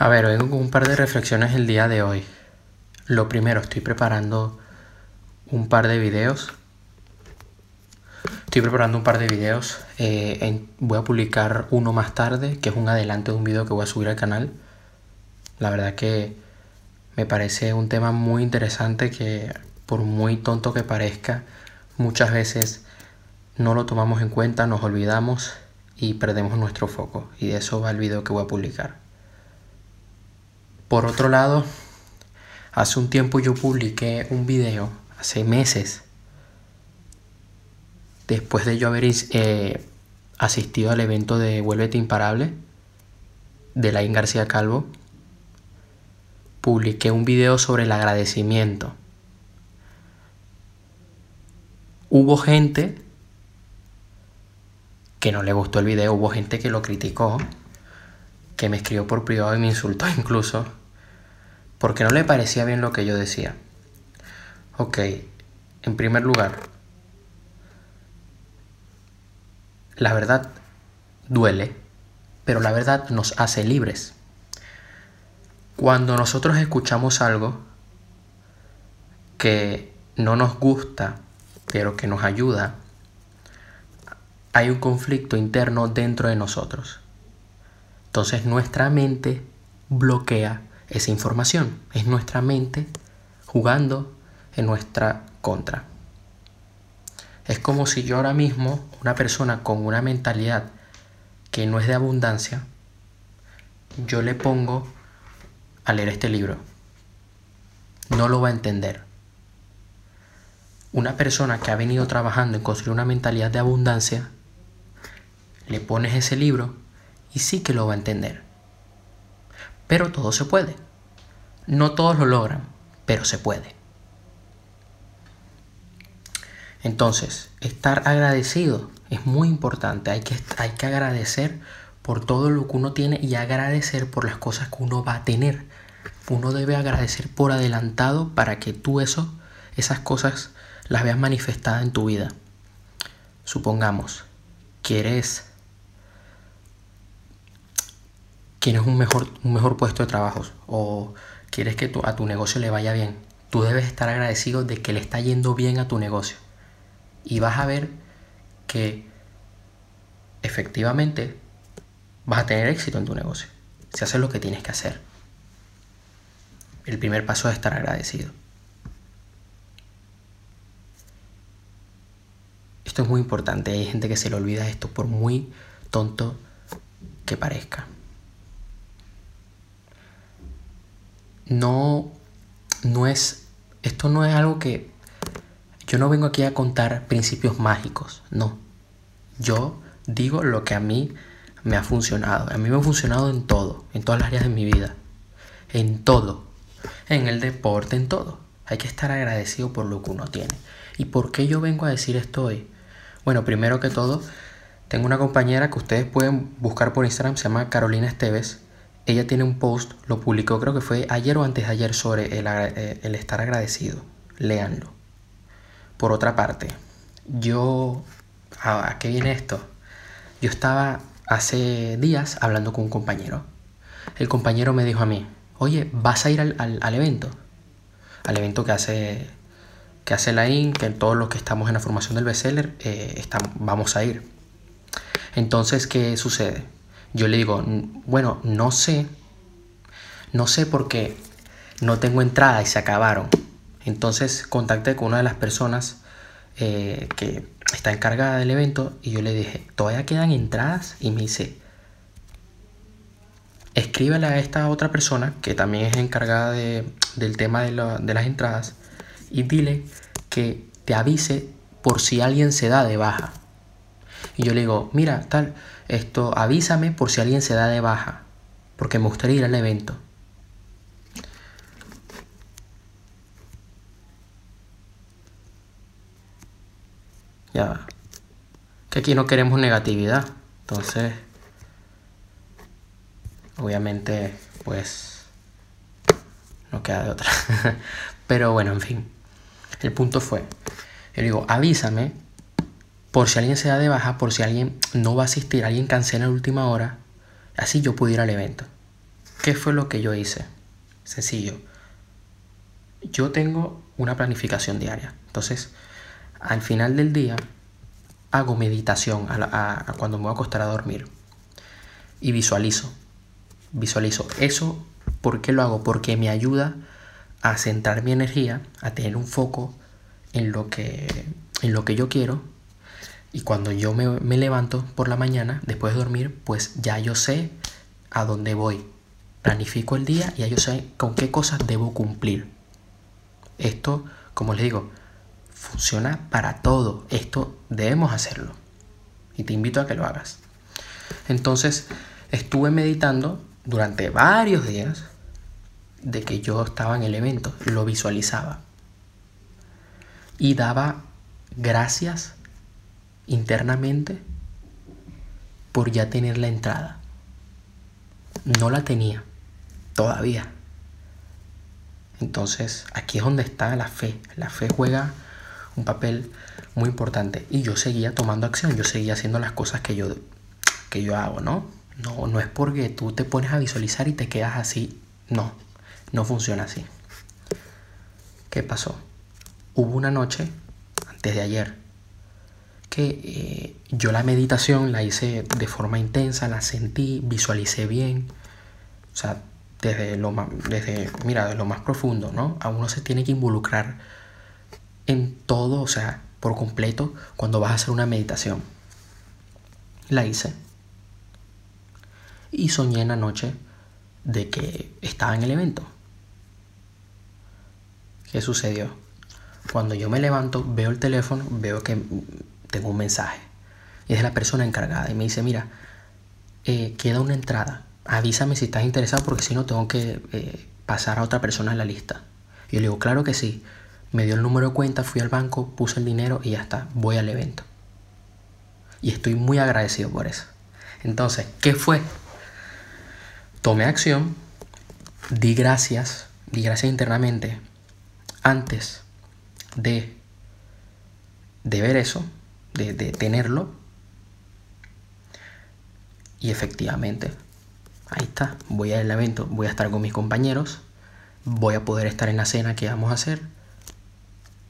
A ver, vengo con un par de reflexiones el día de hoy. Lo primero, estoy preparando un par de videos. Estoy preparando un par de videos. Eh, voy a publicar uno más tarde, que es un adelanto de un video que voy a subir al canal. La verdad que me parece un tema muy interesante que por muy tonto que parezca, muchas veces no lo tomamos en cuenta, nos olvidamos y perdemos nuestro foco. Y de eso va el video que voy a publicar. Por otro lado, hace un tiempo yo publiqué un video, hace meses, después de yo haber eh, asistido al evento de Vuélvete Imparable de Laín García Calvo, publiqué un video sobre el agradecimiento. Hubo gente que no le gustó el video, hubo gente que lo criticó, que me escribió por privado y me insultó incluso porque no le parecía bien lo que yo decía. Ok, en primer lugar, la verdad duele, pero la verdad nos hace libres. Cuando nosotros escuchamos algo que no nos gusta, pero que nos ayuda, hay un conflicto interno dentro de nosotros. Entonces nuestra mente bloquea esa información. Es nuestra mente jugando en nuestra contra. Es como si yo ahora mismo, una persona con una mentalidad que no es de abundancia, yo le pongo a leer este libro. No lo va a entender. Una persona que ha venido trabajando en construir una mentalidad de abundancia, le pones ese libro y sí que lo va a entender. Pero todo se puede. No todos lo logran, pero se puede. Entonces, estar agradecido es muy importante. Hay que, hay que agradecer por todo lo que uno tiene y agradecer por las cosas que uno va a tener. Uno debe agradecer por adelantado para que tú eso, esas cosas las veas manifestadas en tu vida. Supongamos, quieres quieres un mejor, un mejor puesto de trabajo o quieres que a tu negocio le vaya bien, tú debes estar agradecido de que le está yendo bien a tu negocio. Y vas a ver que efectivamente vas a tener éxito en tu negocio. Si haces lo que tienes que hacer. El primer paso es estar agradecido. Esto es muy importante. Hay gente que se le olvida esto por muy tonto que parezca. No, no es, esto no es algo que, yo no vengo aquí a contar principios mágicos, no. Yo digo lo que a mí me ha funcionado. A mí me ha funcionado en todo, en todas las áreas de mi vida, en todo, en el deporte, en todo. Hay que estar agradecido por lo que uno tiene. ¿Y por qué yo vengo a decir esto hoy? Bueno, primero que todo, tengo una compañera que ustedes pueden buscar por Instagram, se llama Carolina Esteves ella tiene un post, lo publicó creo que fue ayer o antes de ayer sobre el, eh, estar agradecido. Léanlo. Por otra parte, yo... ¿A qué viene esto? Yo estaba hace días hablando con un compañero. El compañero me dijo a mí, oye, ¿vas a ir al, evento? Al evento que hace, que hace la IN, que todos los que estamos en la formación del bestseller eh, vamos a ir. Entonces, ¿qué sucede? Yo le digo, bueno, no sé, no sé porque no tengo entrada y se acabaron. Entonces contacté con una de las personas eh, que está encargada del evento y yo le dije, ¿todavía quedan entradas? Y me dice, escríbele a esta otra persona que también es encargada del tema de, de las entradas y dile que te avise por si alguien se da de baja. Y yo le digo, mira, tal, esto, avísame por si alguien se da de baja, porque me gustaría ir al evento. Ya. Que aquí no queremos negatividad. Entonces, obviamente, pues, no queda de otra. Pero bueno, en fin. El punto fue, yo digo, avísame por si alguien se da de baja, por si alguien no va a asistir, alguien cancela en última hora, así yo puedo ir al evento. ¿qué fue lo que yo hice? Sencillo. Yo tengo una planificación diaria. Entonces, al final del día, hago meditación a, cuando me voy a acostar a dormir. Y visualizo. Visualizo. Eso, ¿por qué lo hago? Porque me ayuda a centrar mi energía, a tener un foco en lo que, en lo que yo quiero. Y cuando yo me, me levanto por la mañana, después de dormir, pues ya yo sé a dónde voy. Planifico el día y ya yo sé con qué cosas debo cumplir. Esto, como les digo, funciona para todo. Esto debemos hacerlo. Y te invito a que lo hagas. Entonces, estuve meditando durante varios días de que yo estaba en el evento, lo visualizaba. Y daba gracias internamente por ya tener la entrada. No la tenía todavía. Entonces, aquí es donde está la fe. La fe juega un papel muy importante. Y yo seguía tomando acción, yo seguía haciendo las cosas que yo, que yo hago, ¿no? No, no es porque tú te pones a visualizar y te quedas así. No, no funciona así. ¿Qué pasó? Hubo una noche, antes de ayer, que eh, yo la meditación la hice de forma intensa, la sentí, visualicé bien. O sea, desde lo más, desde, mira, lo más profundo, ¿no? A uno se tiene que involucrar en todo, o sea, por completo, cuando vas a hacer una meditación. La hice. Y soñé en la noche de que estaba en el evento. ¿Qué sucedió? Cuando yo me levanto, veo el teléfono, veo que tengo un mensaje. Y es de la persona encargada. Y me dice, mira, eh, queda una entrada. Avísame si estás interesado porque si no tengo que eh, pasar a otra persona en la lista. Y yo le digo, claro que sí. Me dio el número de cuenta, fui al banco, puse el dinero y ya está, voy al evento. Y estoy muy agradecido por eso. Entonces, ¿qué fue? Tomé acción, di gracias, di gracias internamente antes de, de ver eso, de, tenerlo. Y efectivamente, ahí está, voy al evento, voy a estar con mis compañeros, voy a poder estar en la cena que vamos a hacer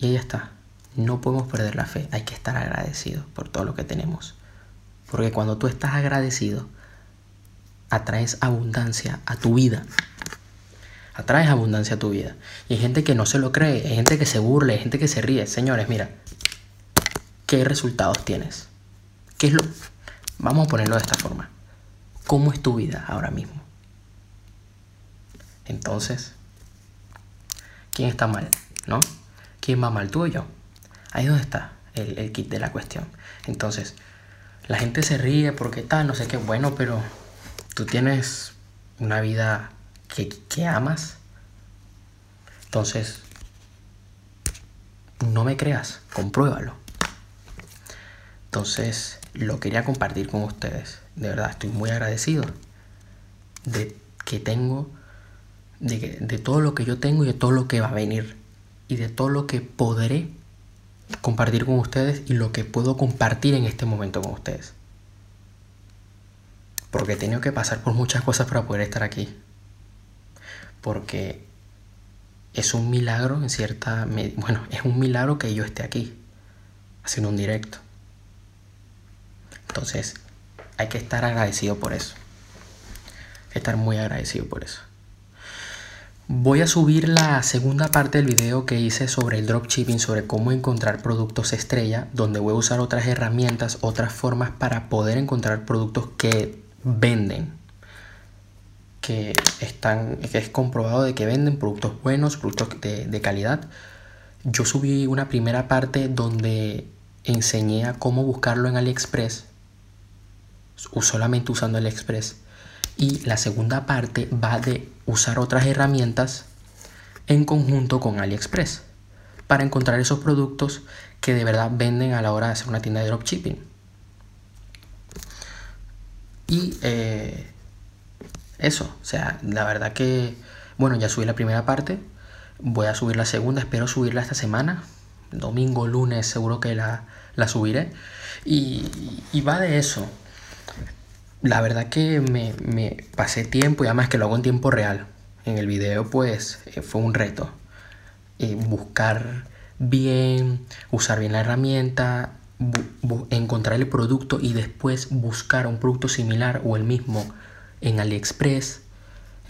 y ahí está. No podemos perder la fe. Hay que estar agradecidos por todo lo que tenemos. Porque cuando tú estás agradecido, atraes abundancia a tu vida. Atraes abundancia a tu vida. Y hay gente que no se lo cree, hay gente que se burla, hay gente que se ríe. Señores, mira, ¿qué resultados tienes? ¿Qué es lo? Vamos a ponerlo de esta forma. ¿Cómo es tu vida ahora mismo? Entonces, ¿quién está mal? ¿No? ¿quién va mal, tú o yo? Ahí es donde está el, kit de la cuestión. Entonces, la gente se ríe porque tal, no sé qué, bueno, pero tú tienes una vida que, que amas. Entonces, no me creas, compruébalo. Entonces, lo quería compartir con ustedes. De verdad, estoy muy agradecido de que tengo, de, de todo lo que yo tengo y de todo lo que va a venir y de todo lo que podré compartir con ustedes y lo que puedo compartir en este momento con ustedes. Porque he tenido que pasar por muchas cosas para poder estar aquí. Porque es un milagro en cierta... Bueno, es un milagro que yo esté aquí, haciendo un directo. Entonces, hay que estar agradecido por eso. Estar muy agradecido por eso. Voy a subir la segunda parte del video que hice sobre el dropshipping, sobre cómo encontrar productos estrella, donde voy a usar otras herramientas, otras formas para poder encontrar productos que venden, que están, que es comprobado de que venden productos buenos, productos de, de calidad. Yo subí una primera parte donde enseñé a cómo buscarlo en AliExpress, solamente usando AliExpress y la segunda parte va de usar otras herramientas en conjunto con AliExpress para encontrar esos productos que de verdad venden a la hora de hacer una tienda de dropshipping. Y eh, eso, o sea, la verdad que, bueno, ya subí la primera parte, voy a subir la segunda, espero subirla esta semana, domingo, lunes, seguro que la, subiré. Y, y va de eso, la verdad que me, me, pasé tiempo y además que lo hago en tiempo real. En el video pues eh, fue un reto. Eh, buscar bien, usar bien la herramienta, encontrar el producto y después buscar un producto similar o el mismo en AliExpress.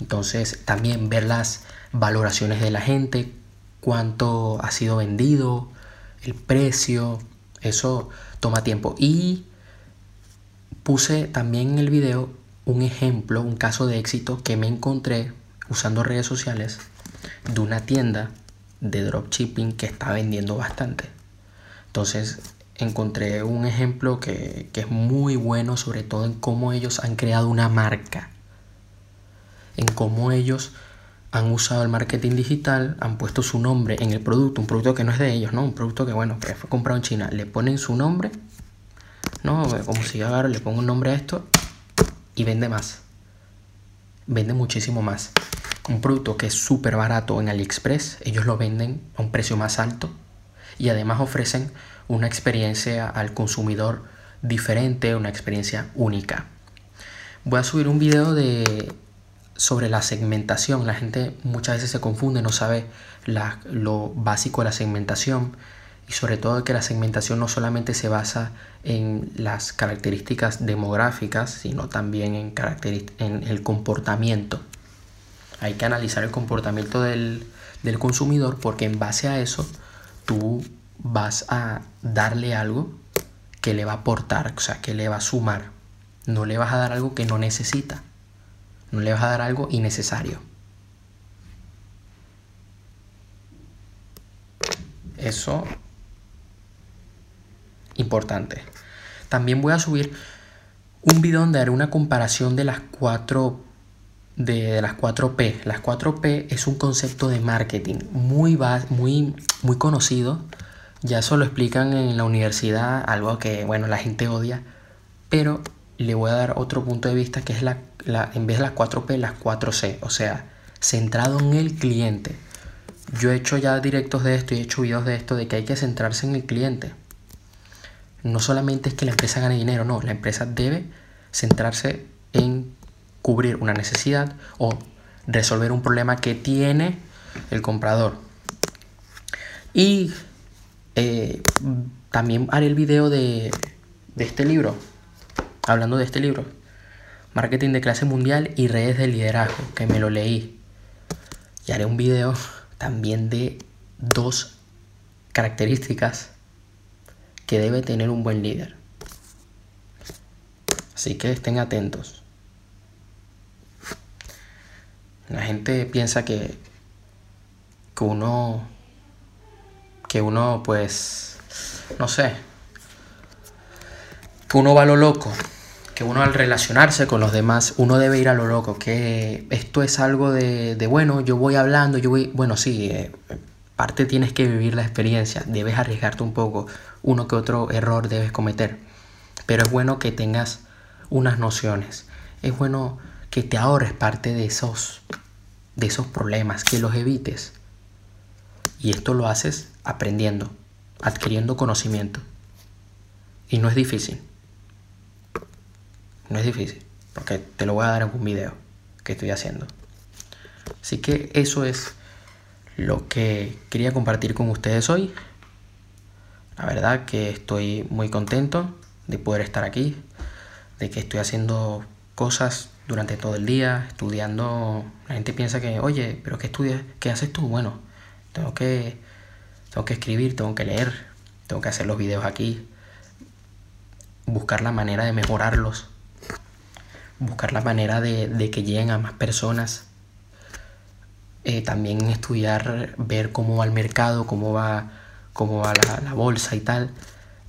Entonces también ver las valoraciones de la gente, cuánto ha sido vendido, el precio, eso toma tiempo. Y puse también en el video un ejemplo, un caso de éxito que me encontré usando redes sociales de una tienda de dropshipping que está vendiendo bastante. Entonces encontré un ejemplo que, que, es muy bueno, sobre todo en cómo ellos han creado una marca, en cómo ellos han usado el marketing digital, han puesto su nombre en el producto, un producto que no es de ellos, ¿no? Un producto que, bueno, que fue comprado en China, le ponen su nombre, ¿no? Como si yo agarro, le pongo un nombre a esto y vende más. Vende muchísimo más. Un producto que es súper barato en AliExpress, ellos lo venden a un precio más alto y además ofrecen una experiencia al consumidor diferente, una experiencia única. Voy a subir un video de sobre la segmentación. La gente muchas veces se confunde, no sabe lo básico de la segmentación y sobre todo que la segmentación no solamente se basa en las características demográficas, sino también en, en el comportamiento. Hay que analizar el comportamiento del, del consumidor porque en base a eso tú vas a darle algo que le va a aportar, o sea, que le va a sumar. No le vas a dar algo que no necesita. No le vas a dar algo innecesario. Eso importante. También voy a subir un video donde haré una comparación de las cuatro de, las 4P. Las 4P es un concepto de marketing muy, muy, muy conocido. Ya eso lo explican en la universidad, algo que bueno, la gente odia, pero le voy a dar otro punto de vista que es la en vez de las 4P, las 4C, o sea, centrado en el cliente. Yo he hecho ya directos de esto y he hecho videos de esto, de que hay que centrarse en el cliente. No solamente es que la empresa gane dinero, no, la empresa debe centrarse en cubrir una necesidad o resolver un problema que tiene el comprador. Y eh, también haré el video de, de este libro, hablando de este libro, Marketing de clase mundial y redes de liderazgo, que me lo leí. Y haré un video también de dos características que debe tener un buen líder. Así que estén atentos. La gente piensa que, que uno, que uno pues, no sé, que uno va a lo loco que uno al relacionarse con los demás, uno debe ir a lo loco, que esto es algo de, bueno, yo voy hablando, yo voy, bueno, sí, eh, parte tienes que vivir la experiencia, debes arriesgarte un poco, uno que otro error debes cometer, pero es bueno que tengas unas nociones, es bueno que te ahorres parte de esos, de esos problemas, que los evites. Y esto lo haces aprendiendo, adquiriendo conocimiento. Y no es difícil. No es difícil, porque te lo voy a dar en un video que estoy haciendo. Así que eso es lo que quería compartir con ustedes hoy. La verdad que estoy muy contento de poder estar aquí, de que estoy haciendo cosas durante todo el día, estudiando. La gente piensa que, oye, pero ¿qué estudias? ¿Qué haces tú? Bueno, tengo que, tengo que escribir, tengo que leer, tengo que hacer los videos aquí, buscar la manera de mejorarlos buscar la manera de, que lleguen a más personas. Eh, también estudiar, ver cómo va el mercado, cómo va, cómo va la, bolsa y tal.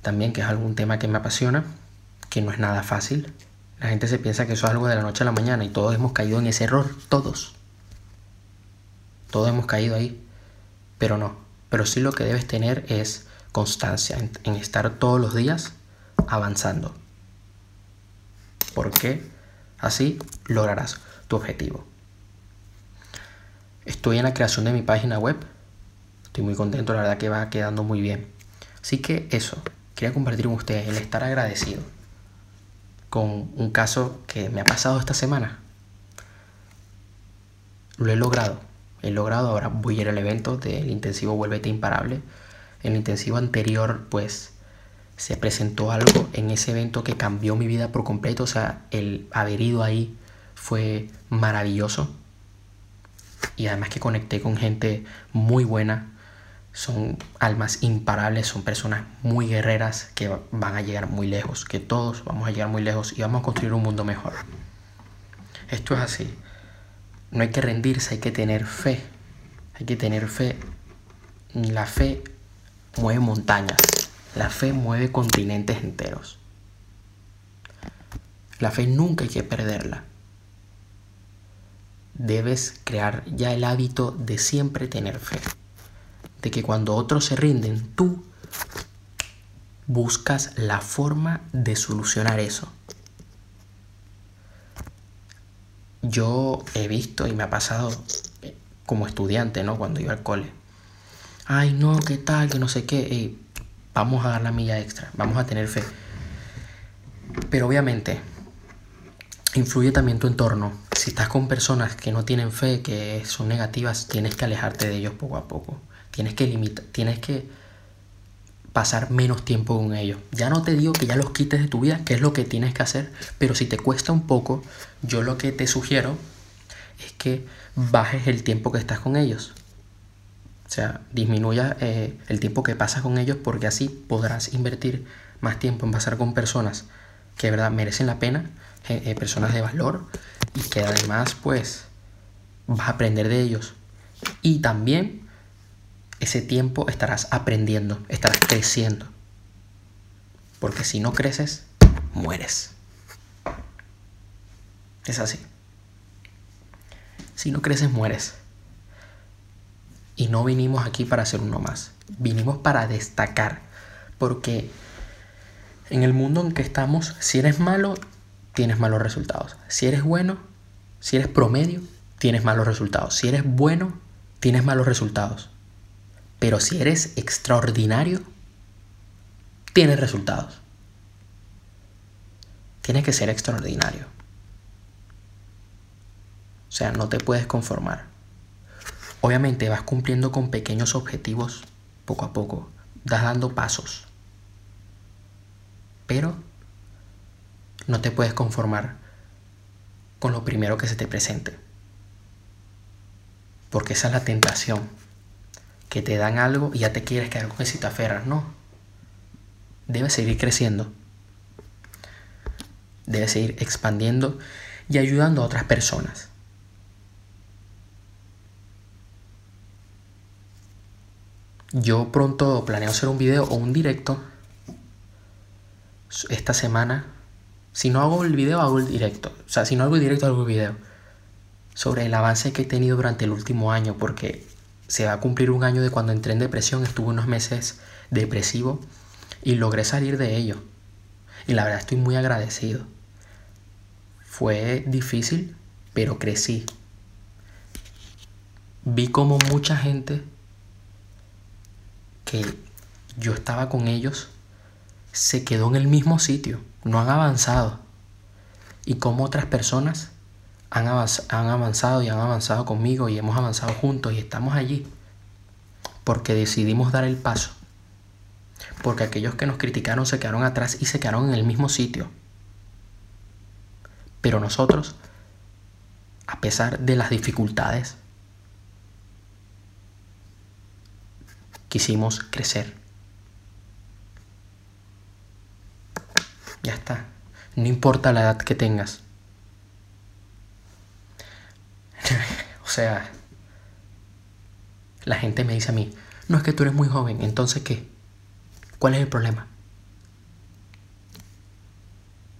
También que es algún tema que me apasiona, que no es nada fácil. La gente se piensa que eso es algo de la noche a la mañana y todos hemos caído en ese error, todos. Todos hemos caído ahí, pero no. Pero sí lo que debes tener es constancia en, estar todos los días avanzando. ¿Por qué? Así lograrás tu objetivo. Estoy en la creación de mi página web. Estoy muy contento, la verdad que va quedando muy bien. Así que eso, quería compartir con ustedes el estar agradecido. con un caso que me ha pasado esta semana. Lo he logrado. He logrado, ahora voy a ir al evento del intensivo Vuélvete Imparable. El intensivo anterior, pues, se presentó algo en ese evento que cambió mi vida por completo. O sea, el haber ido ahí fue maravilloso. Y además que conecté con gente muy buena. Son almas imparables, son personas muy guerreras que van a llegar muy lejos, que todos vamos a llegar muy lejos y vamos a construir un mundo mejor. Esto es así. No hay que rendirse, hay que tener fe. Hay que tener fe. La fe mueve montañas. La fe mueve continentes enteros. La fe nunca hay que perderla. Debes crear ya el hábito de siempre tener fe. De que cuando otros se rinden, tú buscas la forma de solucionar eso. Yo he visto y me ha pasado como estudiante, ¿no? Cuando iba al cole. Ay, no, ¿qué tal? Que no sé qué vamos a dar la milla extra, vamos a tener fe. Pero obviamente, influye también tu entorno. Si estás con personas que no tienen fe, que son negativas, tienes que alejarte de ellos poco a poco. Tienes que limitar, tienes que pasar menos tiempo con ellos. Ya no te digo que ya los quites de tu vida, que es lo que tienes que hacer, pero si te cuesta un poco, yo lo que te sugiero es que bajes el tiempo que estás con ellos. O sea, disminuya eh, el tiempo que pasas con ellos porque así podrás invertir más tiempo en pasar con personas que de verdad merecen la pena, eh, eh, personas de valor y que además pues vas a aprender de ellos. Y también ese tiempo estarás aprendiendo, estarás creciendo. Porque si no creces, mueres. Es así. Si no creces, mueres. Y no vinimos aquí para hacer uno más. Vinimos para destacar. Porque en el mundo en que estamos, si eres malo, tienes malos resultados. Si eres bueno, si eres promedio, tienes malos resultados. Si eres bueno, tienes malos resultados. Pero si eres extraordinario, tienes resultados. Tienes que ser extraordinario. O sea, no te puedes conformar. Obviamente vas cumpliendo con pequeños objetivos poco a poco, dando pasos. Pero no te puedes conformar con lo primero que se te presente. Porque esa es la tentación. Que te dan algo y ya te quieres quedar con eso y te aferras. No. Debes seguir creciendo. Debes seguir expandiendo y ayudando a otras personas. Yo pronto planeo hacer un video o un directo esta semana. Si no hago el video, hago el directo. O sea, si no hago el directo, hago el video. Sobre el avance que he tenido durante el último año, porque se va a cumplir un año de cuando entré en depresión. Estuve unos meses depresivo y logré salir de ello. Y la verdad estoy muy agradecido. Fue difícil, pero crecí. Vi como mucha gente que yo estaba con ellos se quedó en el mismo sitio, no han avanzado. Y como otras personas han, han avanzado y han avanzado conmigo y hemos avanzado juntos y estamos allí. Porque decidimos dar el paso. Porque aquellos que nos criticaron se quedaron atrás y se quedaron en el mismo sitio. Pero nosotros, a pesar de las dificultades, quisimos crecer. Ya está. No importa la edad que tengas. o sea, la gente me dice a mí, no es que tú eres muy joven, entonces ¿qué? ¿Cuál es el problema?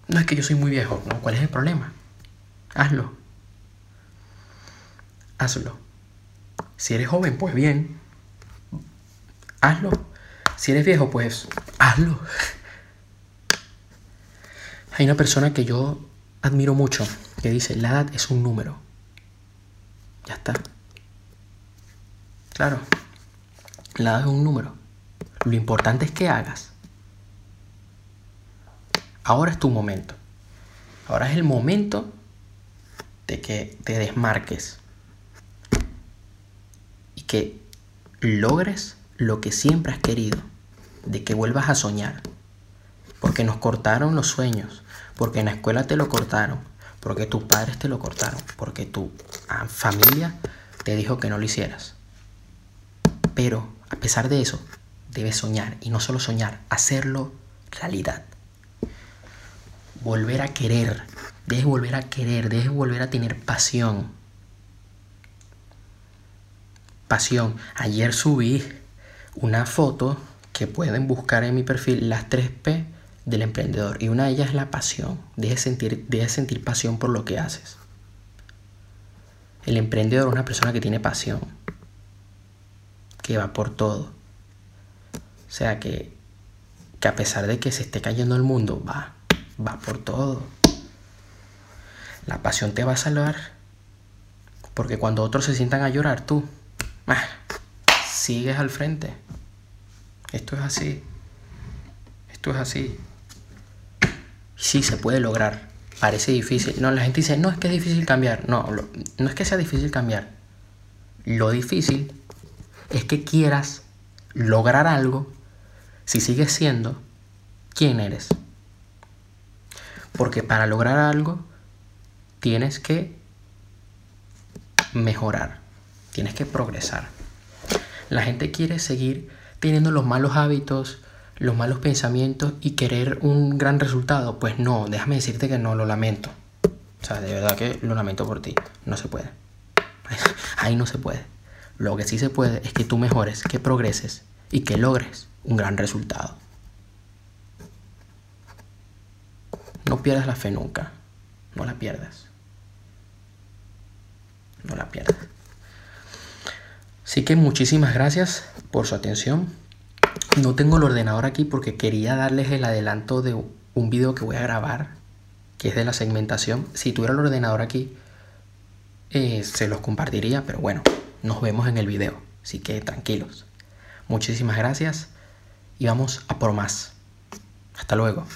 No es que yo soy muy viejo, ¿no? ¿Cuál es el problema? Hazlo. Hazlo. Si eres joven, pues bien hazlo. Si eres viejo, pues hazlo. Hay una persona que yo admiro mucho que dice, la edad es un número. Ya está. Claro, la edad es un número. Lo importante es que hagas. Ahora es tu momento. Ahora es el momento de que te desmarques y que logres lo que siempre has querido, de que vuelvas a soñar. Porque nos cortaron los sueños, porque en la escuela te lo cortaron, porque tus padres te lo cortaron, porque tu ah, familia te dijo que no lo hicieras. Pero a pesar de eso, debes soñar y no solo soñar, hacerlo realidad. Volver a querer, debes volver a querer, debes volver a tener pasión. Pasión. Ayer subí una foto que pueden buscar en mi perfil, las 3P del emprendedor. Y una de ellas es la pasión. Debes sentir, debes sentir pasión por lo que haces. El emprendedor es una persona que tiene pasión, que va por todo. O sea que, que a pesar de que se esté cayendo el mundo, va, va por todo. La pasión te va a salvar. Porque cuando otros se sientan a llorar, tú ah, sigues al frente. Esto es así. Esto es así. Sí se puede lograr. Parece difícil. No, la gente dice, no es que es difícil cambiar. No, no es que sea difícil cambiar. Lo difícil es que quieras lograr algo si sigues siendo quien eres. Porque para lograr algo tienes que mejorar, tienes que progresar. La gente quiere seguir teniendo los malos hábitos, los malos pensamientos y querer un gran resultado. Pues no, déjame decirte que no, lo lamento. O sea, de verdad que lo lamento por ti. No se puede. Ahí no se puede. Lo que sí se puede es que tú mejores, que progreses y que logres un gran resultado. No pierdas la fe nunca. No la pierdas. No la pierdas. Así que muchísimas gracias por su atención. No tengo el ordenador aquí porque quería darles el adelanto de un video que voy a grabar, que es de la segmentación. Si tuviera el ordenador aquí, eh, se los compartiría, pero bueno, nos vemos en el video. Así que tranquilos. Muchísimas gracias y vamos a por más. Hasta luego.